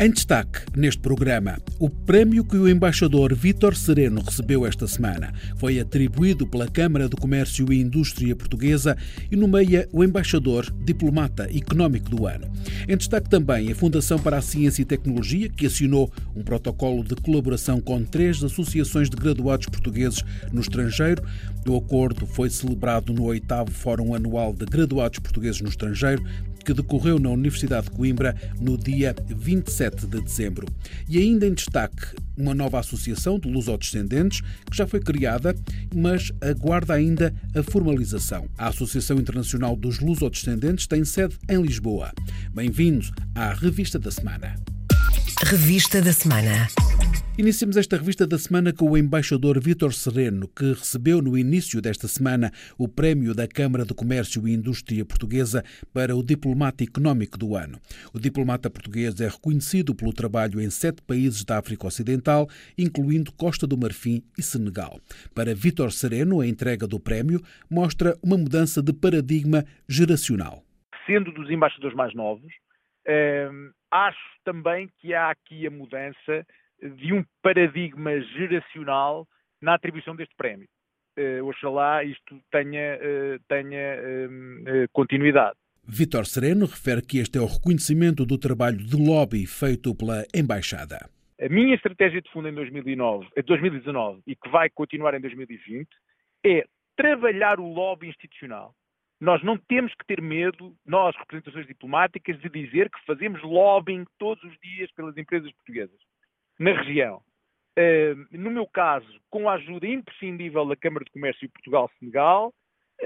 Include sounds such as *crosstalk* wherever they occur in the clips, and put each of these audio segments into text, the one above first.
Em destaque neste programa, o prémio que o embaixador Vítor Sereno recebeu esta semana foi atribuído pela Câmara de Comércio e Indústria Portuguesa e nomeia o embaixador diplomata económico do ano. Em destaque também a Fundação para a Ciência e Tecnologia, que assinou um protocolo de colaboração com três associações de graduados portugueses no estrangeiro. O acordo foi celebrado no oitavo Fórum Anual de Graduados Portugueses no Estrangeiro, que decorreu na Universidade de Coimbra no dia 27 de dezembro. E ainda em destaque, uma nova associação de lusodescendentes que já foi criada, mas aguarda ainda a formalização. A Associação Internacional dos Lusodescendentes tem sede em Lisboa. Bem-vindos à Revista da Semana. Revista da Semana. Iniciamos esta revista da semana com o embaixador Vítor Sereno, que recebeu no início desta semana o prémio da Câmara de Comércio e Indústria Portuguesa para o Diplomata Económico do Ano. O diplomata português é reconhecido pelo trabalho em sete países da África Ocidental, incluindo Costa do Marfim e Senegal. Para Vítor Sereno, a entrega do prémio mostra uma mudança de paradigma geracional. Sendo dos embaixadores mais novos, acho também que há aqui a mudança de um paradigma geracional na atribuição deste prémio. Uh, oxalá isto tenha, uh, tenha uh, continuidade. Vitor Sereno refere que este é o reconhecimento do trabalho de lobby feito pela Embaixada. A minha estratégia de fundo em 2009, 2019 e que vai continuar em 2020 é trabalhar o lobby institucional. Nós não temos que ter medo, nós, representações diplomáticas, de dizer que fazemos lobbying todos os dias pelas empresas portuguesas na região. Uh, no meu caso, com a ajuda imprescindível da Câmara de Comércio Portugal-Senegal,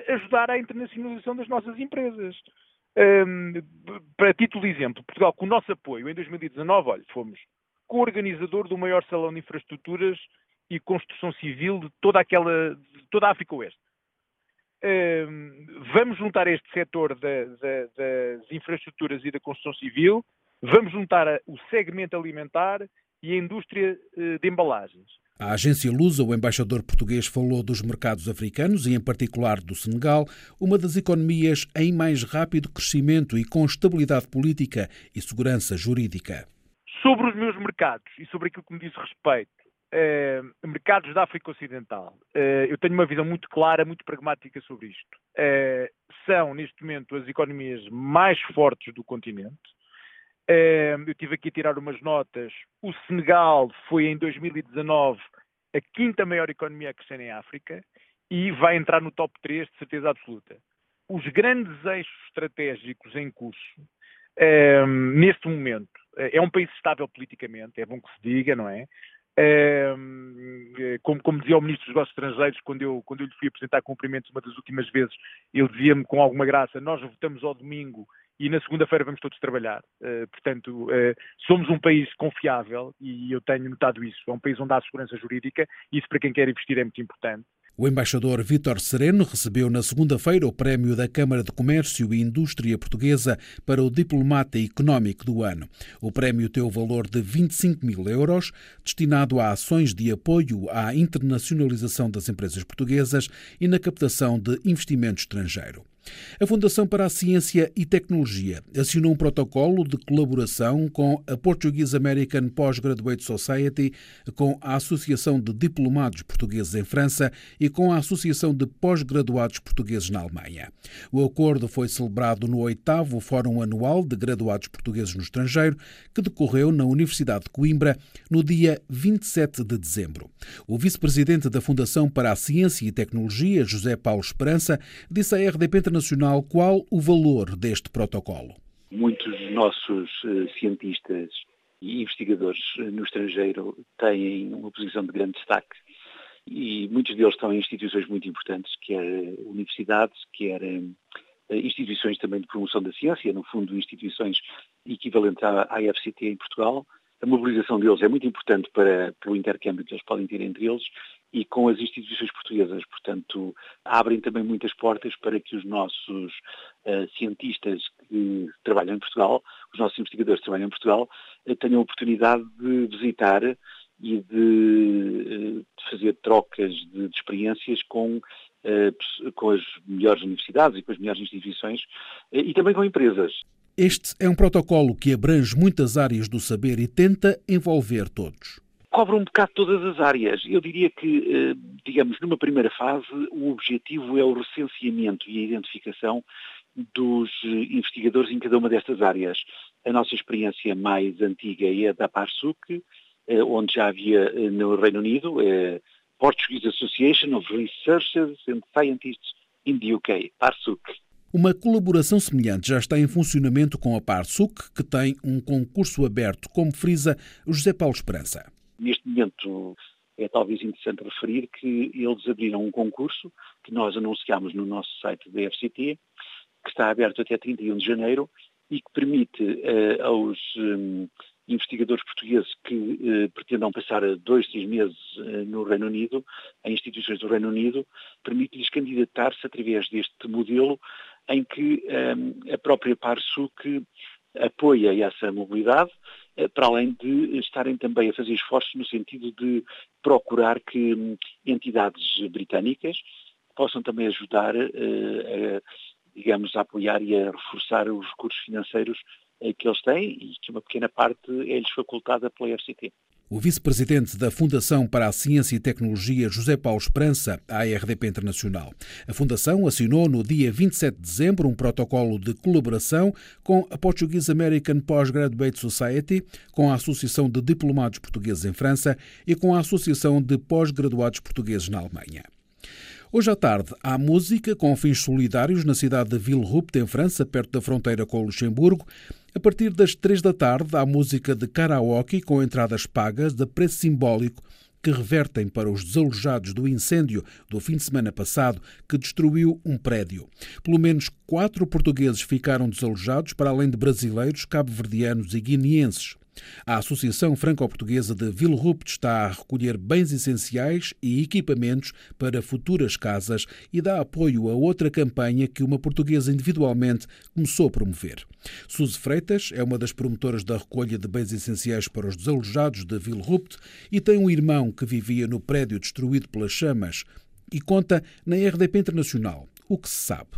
ajudar à internacionalização das nossas empresas. Uh, para título de exemplo, Portugal, com o nosso apoio, em 2019, olha, fomos co-organizador do maior salão de infraestruturas e construção civil de toda aquela, de toda a África Oeste. Vamos juntar este setor da, da, das infraestruturas e da construção civil, vamos juntar o segmento alimentar e a indústria eh, de embalagens. A agência Lusa, o embaixador português, falou dos mercados africanos e, em particular, do Senegal, uma das economias em mais rápido crescimento e com estabilidade política e segurança jurídica. Sobre os meus mercados e sobre aquilo que me diz respeito, eh, mercados da África Ocidental, eh, eu tenho uma visão muito clara, muito pragmática sobre isto. Eh, são, neste momento, as economias mais fortes do continente eu tive aqui a tirar umas notas. O Senegal foi em 2019 a quinta maior economia a crescer em África e vai entrar no top 3 de certeza absoluta. Os grandes eixos estratégicos em curso, neste momento, é um país estável politicamente, é bom que se diga, não é? Como, como, dizia o Ministro dos Negócios Estrangeiros, quando eu, quando eu lhe fui apresentar cumprimentos uma das últimas vezes, ele dizia-me com alguma graça: Nós votamos ao domingo e na segunda-feira vamos todos trabalhar. Uh, portanto, uh, somos um país confiável e eu tenho notado isso. É um país onde há segurança jurídica e isso para quem quer investir é muito importante. O embaixador Vítor Sereno recebeu na segunda-feira o prémio da Câmara de Comércio e Indústria Portuguesa para o Diplomata Económico do Ano. O prémio tem o valor de 25 mil euros, destinado a ações de apoio à internacionalização das empresas portuguesas e na captação de investimento estrangeiro. A Fundação para a Ciência e Tecnologia assinou um protocolo de colaboração com a Portuguese American Postgraduate Society, com a Associação de Diplomados Portugueses em França e com a Associação de Pós-Graduados Portugueses na Alemanha. O acordo foi celebrado no oitavo Fórum Anual de Graduados Portugueses no Estrangeiro, que decorreu na Universidade de Coimbra no dia 27 de dezembro. O vice-presidente da Fundação para a Ciência e Tecnologia, José Paulo Esperança, disse à RDP internacional, qual o valor deste protocolo? Muitos dos nossos uh, cientistas e investigadores uh, no estrangeiro têm uma posição de grande destaque e muitos deles estão em instituições muito importantes, quer universidades, quer uh, instituições também de promoção da ciência, no fundo instituições equivalentes à, à IFCT em Portugal. A mobilização deles é muito importante para, para o intercâmbio que eles podem ter entre eles e com as instituições portuguesas. Portanto, abrem também muitas portas para que os nossos uh, cientistas que trabalham em Portugal, os nossos investigadores que trabalham em Portugal, uh, tenham a oportunidade de visitar e de, uh, de fazer trocas de, de experiências com com as melhores universidades e com as melhores instituições e também com empresas. Este é um protocolo que abrange muitas áreas do saber e tenta envolver todos cobre um bocado todas as áreas. Eu diria que, eh, digamos, numa primeira fase, o objetivo é o recenseamento e a identificação dos eh, investigadores em cada uma destas áreas. A nossa experiência mais antiga é da PARSUC, eh, onde já havia no Reino Unido a Portuguese Association of Researchers and Scientists in the UK, PARSUC. Uma colaboração semelhante já está em funcionamento com a PARSUC, que tem um concurso aberto, como frisa José Paulo Esperança. Neste momento é talvez interessante referir que eles abriram um concurso que nós anunciámos no nosso site da FCT, que está aberto até 31 de janeiro e que permite uh, aos um, investigadores portugueses que uh, pretendam passar dois, três meses uh, no Reino Unido, em instituições do Reino Unido, permite-lhes candidatar-se através deste modelo em que um, a própria PARSUC apoia essa mobilidade, para além de estarem também a fazer esforços no sentido de procurar que hum, entidades britânicas possam também ajudar, eh, a, digamos, a apoiar e a reforçar os recursos financeiros eh, que eles têm e que uma pequena parte é-lhes facultada pela FCT. O vice-presidente da Fundação para a Ciência e Tecnologia, José Paulo Esperança, à RDP Internacional. A Fundação assinou no dia 27 de dezembro um protocolo de colaboração com a Portuguese American Postgraduate Society, com a Associação de Diplomados Portugueses em França e com a Associação de Pós-Graduados Portugueses na Alemanha. Hoje à tarde há música com fins solidários na cidade de Villerupt, em França, perto da fronteira com o Luxemburgo. A partir das três da tarde há música de karaoke com entradas pagas de preço simbólico que revertem para os desalojados do incêndio do fim de semana passado que destruiu um prédio. Pelo menos quatro portugueses ficaram desalojados, para além de brasileiros, cabo-verdianos e guineenses. A Associação Franco-Portuguesa de Villerupt está a recolher bens essenciais e equipamentos para futuras casas e dá apoio a outra campanha que uma portuguesa individualmente começou a promover. Suzy Freitas é uma das promotoras da recolha de bens essenciais para os desalojados de Villerupt e tem um irmão que vivia no prédio destruído pelas chamas e conta na RDP Internacional o que se sabe.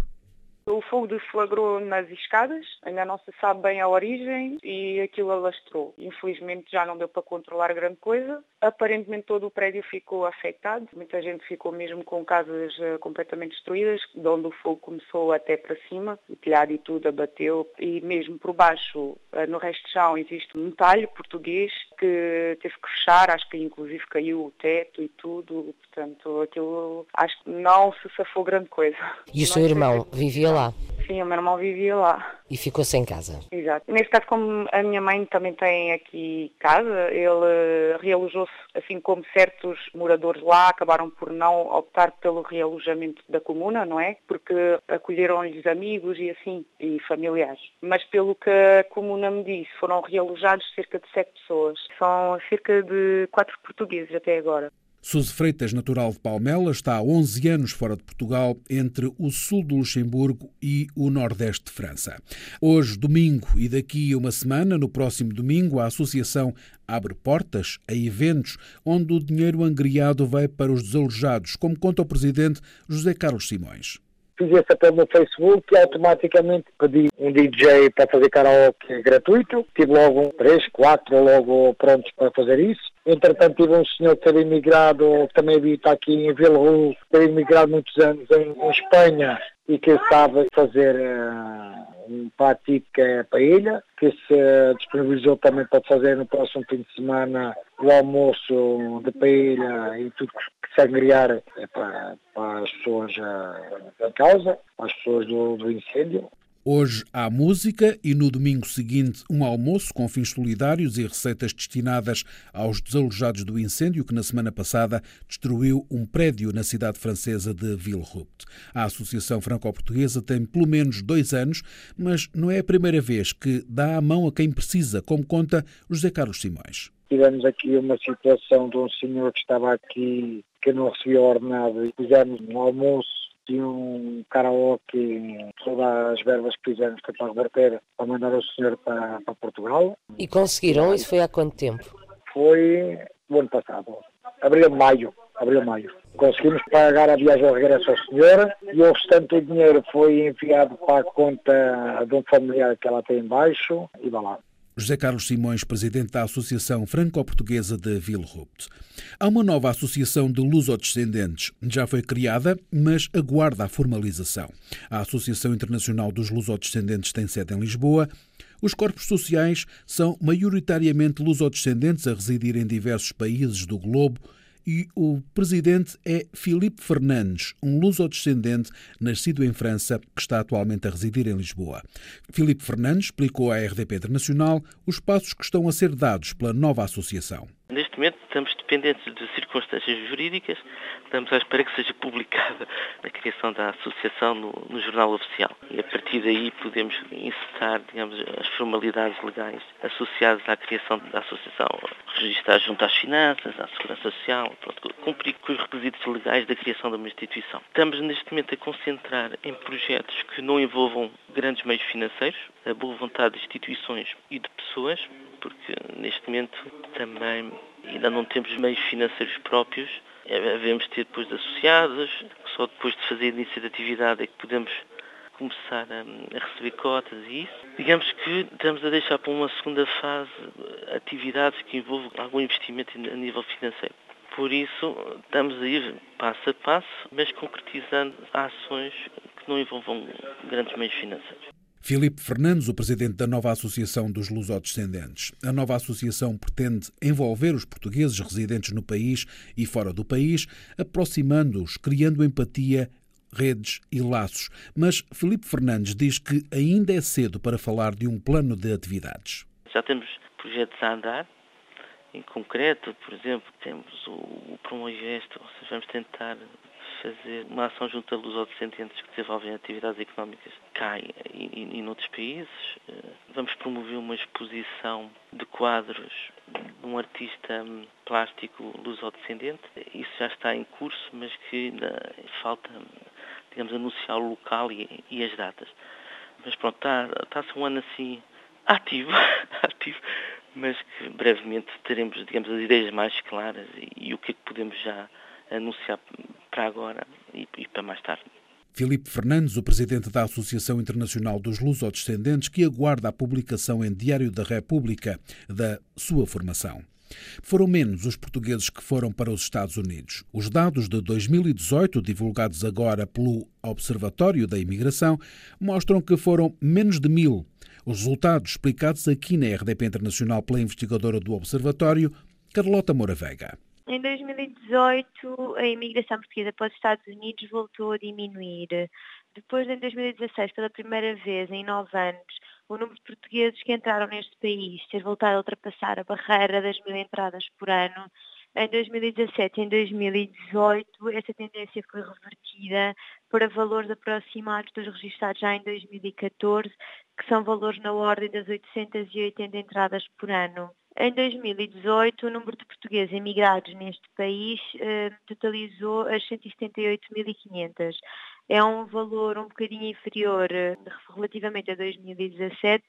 O fogo deflagrou nas escadas, ainda não se sabe bem a origem e aquilo alastrou. Infelizmente já não deu para controlar grande coisa. Aparentemente todo o prédio ficou afetado, muita gente ficou mesmo com casas eh, completamente destruídas, de onde o fogo começou até para cima, o telhado e tudo abateu e mesmo por baixo, eh, no resto do chão, existe um talho português que teve que fechar, acho que inclusive caiu o teto e tudo, portanto aquilo acho que não se safou grande coisa. E o seu irmão vivia lá? Sim, o meu irmão vivia lá. E ficou sem casa? Exato. Nesse caso, como a minha mãe também tem aqui casa, ele realojou-se, assim como certos moradores lá acabaram por não optar pelo realojamento da comuna, não é? Porque acolheram-lhes amigos e assim, e familiares. Mas pelo que a comuna me disse, foram realojados cerca de sete pessoas. São cerca de quatro portugueses até agora. Suzy Freitas, natural de Palmela, está há 11 anos fora de Portugal, entre o sul do Luxemburgo e o nordeste de França. Hoje, domingo, e daqui a uma semana, no próximo domingo, a Associação abre portas a eventos onde o dinheiro angriado vai para os desalojados, como conta o presidente José Carlos Simões fiz esse apelo no Facebook e automaticamente pedi um DJ para fazer karaoke gratuito. Tive logo três, quatro logo prontos para fazer isso. Entretanto, tive um senhor que era imigrado, que também habita aqui em Vila Rua, que era imigrado muitos anos em, em Espanha e que sabe fazer uh, um pato que é paella, que se disponibilizou também para fazer no próximo fim de semana o almoço de paella e tudo angriar é para, para as pessoas uh, em causa, para as pessoas do, do incêndio. Hoje há música e no domingo seguinte um almoço com fins solidários e receitas destinadas aos desalojados do incêndio que na semana passada destruiu um prédio na cidade francesa de Villerupt. A Associação Franco-Portuguesa tem pelo menos dois anos, mas não é a primeira vez que dá a mão a quem precisa, como conta José Carlos Simões tivemos aqui uma situação de um senhor que estava aqui que não recebia ordenado e fizemos um almoço e um karaoke, todas as verbas que fizemos foi para reverter, para mandar o senhor para, para Portugal. E conseguiram? Isso foi há quanto tempo? Foi o ano passado, abril, maio, abril, maio. Conseguimos pagar a viagem ao regresso ao senhor e o restante do dinheiro foi enviado para a conta de um familiar que ela tem embaixo e vai lá. José Carlos Simões, presidente da Associação Franco-Portuguesa de Vilrupt. Há uma nova associação de lusodescendentes. Já foi criada, mas aguarda a formalização. A Associação Internacional dos Lusodescendentes tem sede em Lisboa. Os corpos sociais são maioritariamente lusodescendentes a residir em diversos países do globo e o presidente é Filipe Fernandes, um luso-descendente nascido em França que está atualmente a residir em Lisboa. Filipe Fernandes explicou à RDP Internacional os passos que estão a ser dados pela nova associação. Neste momento estamos dependentes de circunstâncias jurídicas, estamos à espera que seja publicada a criação da associação no, no, jornal oficial. E a partir daí podemos encetar, digamos, as formalidades legais associadas à criação da associação, registrar junto às finanças, à segurança social, pronto, cumprir com os requisitos legais da criação de uma instituição. Estamos neste momento a concentrar em projetos que não envolvam grandes meios financeiros, a boa vontade de instituições e de pessoas, porque neste momento também ainda não temos meios financeiros próprios. Devemos ter depois de associados, só depois de fazer início de atividade é que podemos começar a, receber cotas e isso. Digamos que estamos a deixar para uma segunda fase atividades que envolvam algum investimento a nível financeiro. Por isso, estamos a ir passo a passo, mas concretizando ações que não envolvam grandes meios financeiros. Filipe Fernandes, o presidente da nova Associação dos Lusodescendentes. A nova associação pretende envolver os portugueses residentes no país e fora do país, aproximando-os, criando empatia, redes e laços. Mas Filipe Fernandes diz que ainda é cedo para falar de um plano de atividades. Já temos projetos a andar. Em concreto, por exemplo, temos o, o Promoveste, ou seja, vamos tentar fazer uma ação junto a lusodescendentes que desenvolvem atividades económicas cá e, e, e noutros países. Eh, vamos promover uma exposição de quadros de um artista hum, plástico lusodescendente. Isso já está em curso, mas que ainda falta, digamos, anunciar o local e, e as datas. Mas pronto, está, está-se um ano assim ativo, *laughs* ativo, mas que brevemente teremos, digamos, as ideias mais claras e, e o que é que podemos já anunciar para agora e, e para mais tarde. Filipe Fernandes, o presidente da Associação Internacional dos Lusodescendentes, que aguarda a publicação em Diário da República da sua formação. Foram menos os portugueses que foram para os Estados Unidos. Os dados de 2018, divulgados agora pelo Observatório da Imigração, mostram que foram menos de mil. Os resultados explicados aqui na RDP Internacional pela investigadora do Observatório, Carlota Moura Vega. Em 2018, a imigração portuguesa para os Estados Unidos voltou a diminuir. Depois, em 2016, pela primeira vez em nove anos, o número de portugueses que entraram neste país ter voltado a ultrapassar a barreira das mil entradas por ano. Em 2017 e em 2018, essa tendência foi revertida para valores aproximados dos registrados já em 2014, que são valores na ordem das 880 entradas por ano. Em 2018, o número de portugueses emigrados neste país eh, totalizou as 178.500. É um valor um bocadinho inferior eh, relativamente a 2017,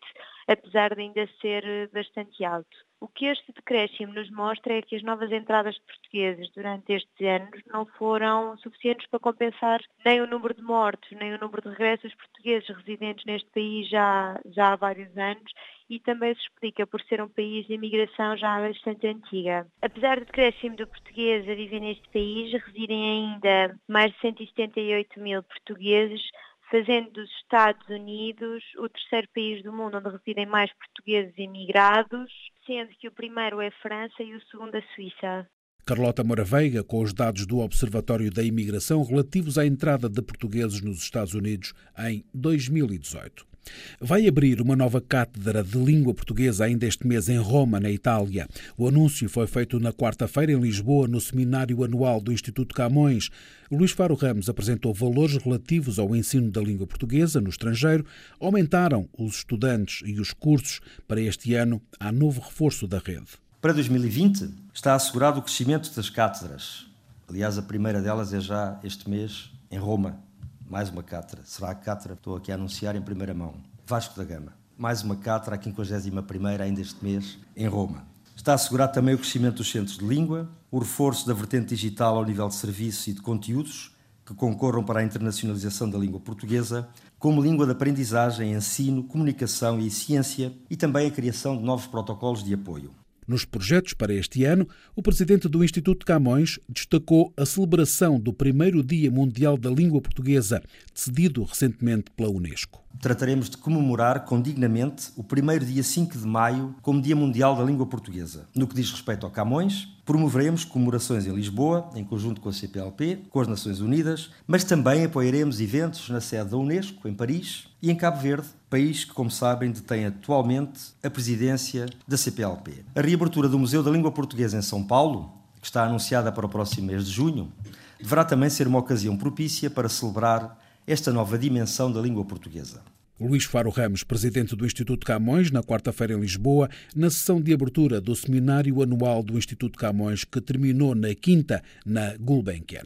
apesar de ainda ser eh, bastante alto. O que este decréscimo nos mostra é que as novas entradas de portugueses durante estes anos não foram suficientes para compensar nem o número de mortos, nem o número de regressos portugueses residentes neste país já, já há vários anos e também se explica por ser um país de imigração já bastante antiga. Apesar do decréscimo de portugueses a viver neste país, residem ainda mais de 178 mil portugueses, fazendo dos Estados Unidos o terceiro país do mundo onde residem mais portugueses imigrados, sendo que o primeiro é a França e o segundo a Suíça. Carlota Moraveiga, com os dados do Observatório da Imigração relativos à entrada de portugueses nos Estados Unidos em 2018. Vai abrir uma nova cátedra de língua portuguesa ainda este mês em Roma, na Itália. O anúncio foi feito na quarta-feira em Lisboa, no seminário anual do Instituto Camões. Luís Faro Ramos apresentou valores relativos ao ensino da língua portuguesa no estrangeiro. Aumentaram os estudantes e os cursos. Para este ano, há novo reforço da rede. Para 2020, está assegurado o crescimento das cátedras. Aliás, a primeira delas é já este mês em Roma. Mais uma cátedra. Será a que estou aqui a anunciar em primeira mão. Vasco da Gama. Mais uma cátedra, a 51 ainda este mês, em Roma. Está assegurado também o crescimento dos centros de língua, o reforço da vertente digital ao nível de serviços e de conteúdos que concorram para a internacionalização da língua portuguesa, como língua de aprendizagem, ensino, comunicação e ciência, e também a criação de novos protocolos de apoio. Nos projetos para este ano, o presidente do Instituto Camões destacou a celebração do primeiro Dia Mundial da Língua Portuguesa, decidido recentemente pela Unesco. Trataremos de comemorar condignamente o primeiro dia 5 de maio como Dia Mundial da Língua Portuguesa. No que diz respeito ao Camões, promoveremos comemorações em Lisboa, em conjunto com a CPLP, com as Nações Unidas, mas também apoiaremos eventos na sede da Unesco, em Paris, e em Cabo Verde, país que, como sabem, detém atualmente a presidência da CPLP. A reabertura do Museu da Língua Portuguesa em São Paulo, que está anunciada para o próximo mês de junho, deverá também ser uma ocasião propícia para celebrar esta nova dimensão da língua portuguesa. Luís Faro Ramos, presidente do Instituto Camões, na quarta-feira em Lisboa, na sessão de abertura do seminário anual do Instituto Camões, que terminou na quinta, na Gulbenkian.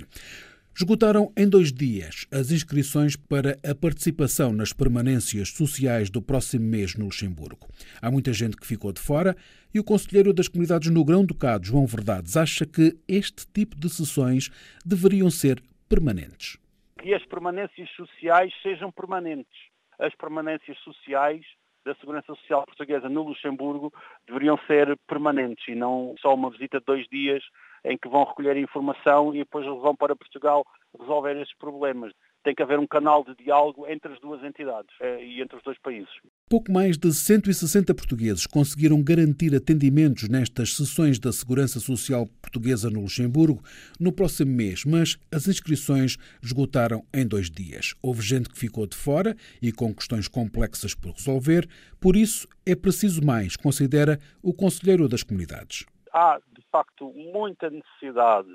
Esgotaram em dois dias as inscrições para a participação nas permanências sociais do próximo mês no Luxemburgo. Há muita gente que ficou de fora e o conselheiro das comunidades no Grão-Ducado, João Verdades, acha que este tipo de sessões deveriam ser permanentes. Que as permanências sociais sejam permanentes. As permanências sociais da Segurança Social Portuguesa no Luxemburgo deveriam ser permanentes e não só uma visita de dois dias em que vão recolher informação e depois vão para Portugal resolver esses problemas. Tem que haver um canal de diálogo entre as duas entidades eh, e entre os dois países. Pouco mais de 160 portugueses conseguiram garantir atendimentos nestas sessões da Segurança Social Portuguesa no Luxemburgo no próximo mês, mas as inscrições esgotaram em dois dias. Houve gente que ficou de fora e com questões complexas por resolver, por isso é preciso mais, considera o Conselheiro das Comunidades. Há facto, muita necessidade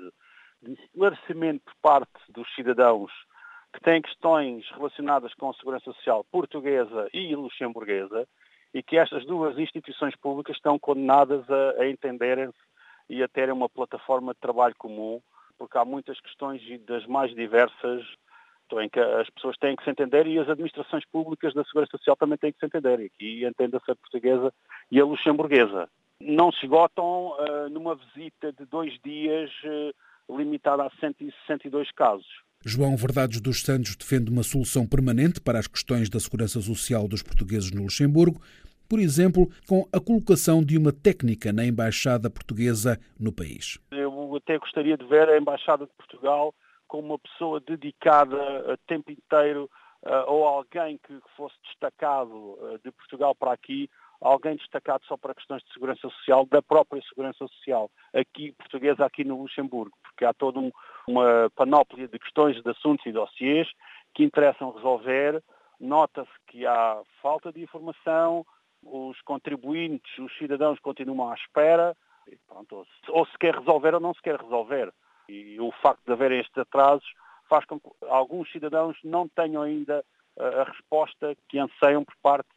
de esclarecimento por parte dos cidadãos que têm questões relacionadas com a segurança social portuguesa e luxemburguesa e que estas duas instituições públicas estão condenadas a, a entenderem-se e a terem uma plataforma de trabalho comum, porque há muitas questões das mais diversas em que as pessoas têm que se entender e as administrações públicas da Segurança Social também têm que se entender. E aqui entenda-se a portuguesa e a luxemburguesa não se esgotam uh, numa visita de dois dias uh, limitada a 162 casos. João Verdades dos Santos defende uma solução permanente para as questões da segurança social dos portugueses no Luxemburgo, por exemplo, com a colocação de uma técnica na Embaixada Portuguesa no país. Eu até gostaria de ver a Embaixada de Portugal com uma pessoa dedicada a tempo inteiro uh, ou alguém que fosse destacado de Portugal para aqui alguém destacado só para questões de segurança social, da própria segurança social, aqui portuguesa, aqui no Luxemburgo, porque há toda um, uma panóplia de questões, de assuntos e dossiês que interessam resolver. Nota-se que há falta de informação, os contribuintes, os cidadãos continuam à espera, pronto, ou se quer resolver ou não se quer resolver. E o facto de haver estes atrasos faz com que alguns cidadãos não tenham ainda a resposta que anseiam por parte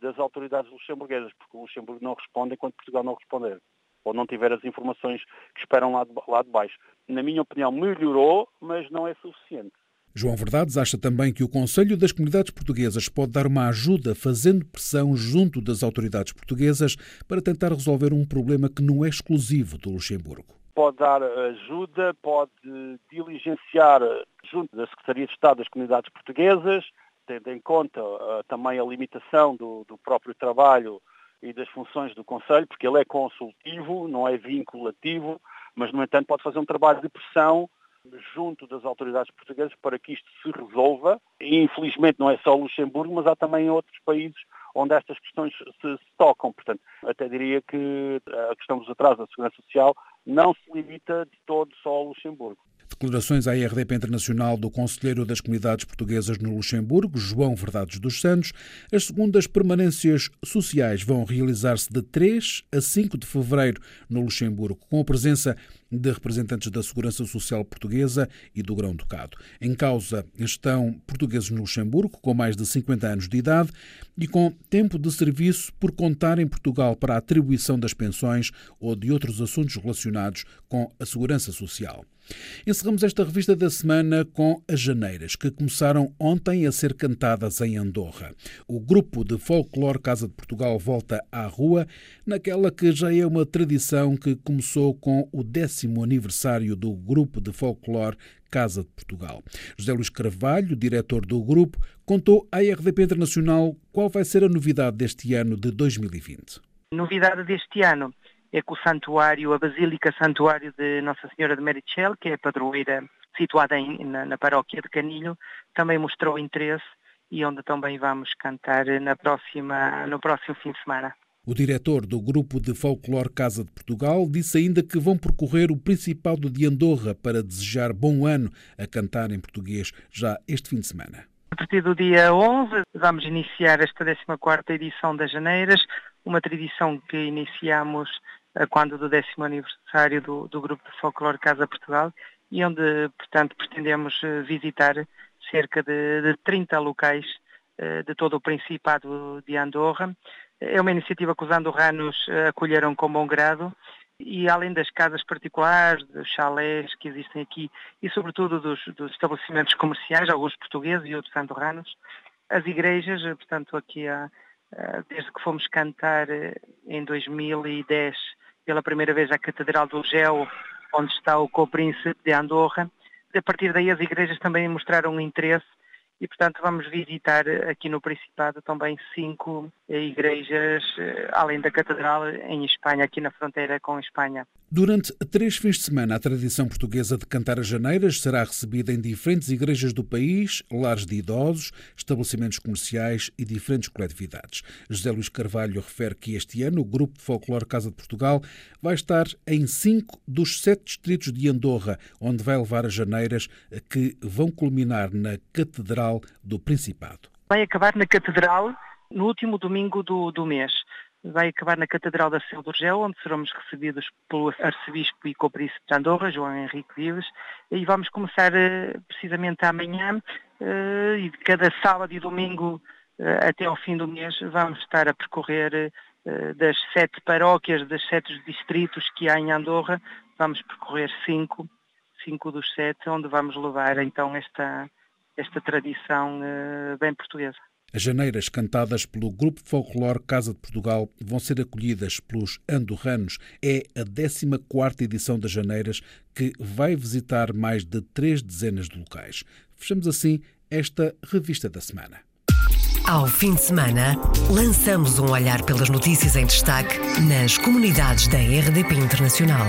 das autoridades luxemburguesas, porque o Luxemburgo não responde enquanto Portugal não responder, ou não tiver as informações que esperam lá de, lá de baixo. Na minha opinião, melhorou, mas não é suficiente. João Verdades acha também que o Conselho das Comunidades Portuguesas pode dar uma ajuda fazendo pressão junto das autoridades portuguesas para tentar resolver um problema que não é exclusivo do Luxemburgo. Pode dar ajuda, pode diligenciar junto da Secretaria de Estado das Comunidades Portuguesas, tendo em conta uh, também a limitação do, do, próprio trabalho e das funções do Conselho, porque ele é consultivo, não é vinculativo, mas, no entanto, pode fazer um trabalho de pressão junto das autoridades portuguesas para que isto se resolva. E, infelizmente, não é só Luxemburgo, mas há também outros países onde estas questões se, se tocam. Portanto, até diria que a questão dos atrasos da segurança social não se limita de todo só ao Luxemburgo. Declarações à RDP Internacional do Conselheiro das Comunidades Portuguesas no Luxemburgo, João Verdades dos Santos. As segundas permanências sociais vão realizar-se de 3 a 5 de fevereiro no Luxemburgo, com a presença de representantes da Segurança Social Portuguesa e do Grão-Ducado. Em causa estão portugueses no Luxemburgo, com mais de 50 anos de idade e com tempo de serviço por contar em Portugal para a atribuição das pensões ou de outros assuntos relacionados com a segurança social. Encerramos esta revista da semana com as Janeiras, que começaram ontem a ser cantadas em Andorra. O grupo de folclore Casa de Portugal volta à rua, naquela que já é uma tradição que começou com o décimo aniversário do grupo de folclore Casa de Portugal. José Luís Carvalho, diretor do grupo, contou à RDP Internacional qual vai ser a novidade deste ano de 2020. Novidade deste ano é que o santuário, a Basílica Santuário de Nossa Senhora de Merichel, que é a padroeira situada em, na, na, paróquia de Canilho, também mostrou interesse e onde também vamos cantar na próxima, no próximo fim de semana. O diretor do Grupo de Folclore Casa de Portugal disse ainda que vão percorrer o Principado de Andorra para desejar bom ano a cantar em português já este fim de semana. A partir do dia 11 vamos iniciar esta 14ª edição das Janeiras, uma tradição que iniciamos quando do décimo aniversário do, do Grupo de Folclore Casa Portugal e onde, portanto, pretendemos eh, visitar cerca de, de 30 locais eh, de todo o Principado de Andorra. É uma iniciativa que os andorranos eh, acolheram com bom grado e além das casas particulares, dos chalés que existem aqui e sobretudo dos, dos estabelecimentos comerciais, alguns portugueses e outros andorranos, as igrejas, portanto aqui há, desde que fomos cantar em 2010 pela primeira vez à Catedral do Gel, onde está o co-príncipe de Andorra. A partir daí as igrejas também mostraram interesse e, portanto, vamos visitar aqui no Principado também cinco igrejas, eh, além da Catedral, em Espanha, aqui na fronteira com Espanha. Durante três fins de semana, a tradição portuguesa de cantar as janeiras será recebida em diferentes igrejas do país, lares de idosos, estabelecimentos comerciais e diferentes coletividades. José Luís Carvalho refere que este ano o Grupo de Folclore Casa de Portugal vai estar em cinco dos sete distritos de Andorra, onde vai levar as janeiras que vão culminar na Catedral do Principado. Vai acabar na Catedral no último domingo do, do mês. Vai acabar na Catedral da Seu do Urgel, onde seremos recebidos pelo arcebispo e co-príncipe de Andorra, João Henrique Vives, e vamos começar eh, precisamente amanhã, eh, e cada sábado e domingo eh, até ao fim do mês vamos estar a percorrer das sete paróquias, dos sete distritos que há em Andorra, vamos percorrer cinco, cinco dos sete, onde vamos levar então esta, esta tradição bem portuguesa. As janeiras cantadas pelo Grupo Folclore Casa de Portugal vão ser acolhidas pelos andorranos. É a 14 edição das janeiras que vai visitar mais de três dezenas de locais. Fechamos assim esta revista da semana. Ao fim de semana, lançamos um olhar pelas notícias em destaque nas comunidades da RDP Internacional.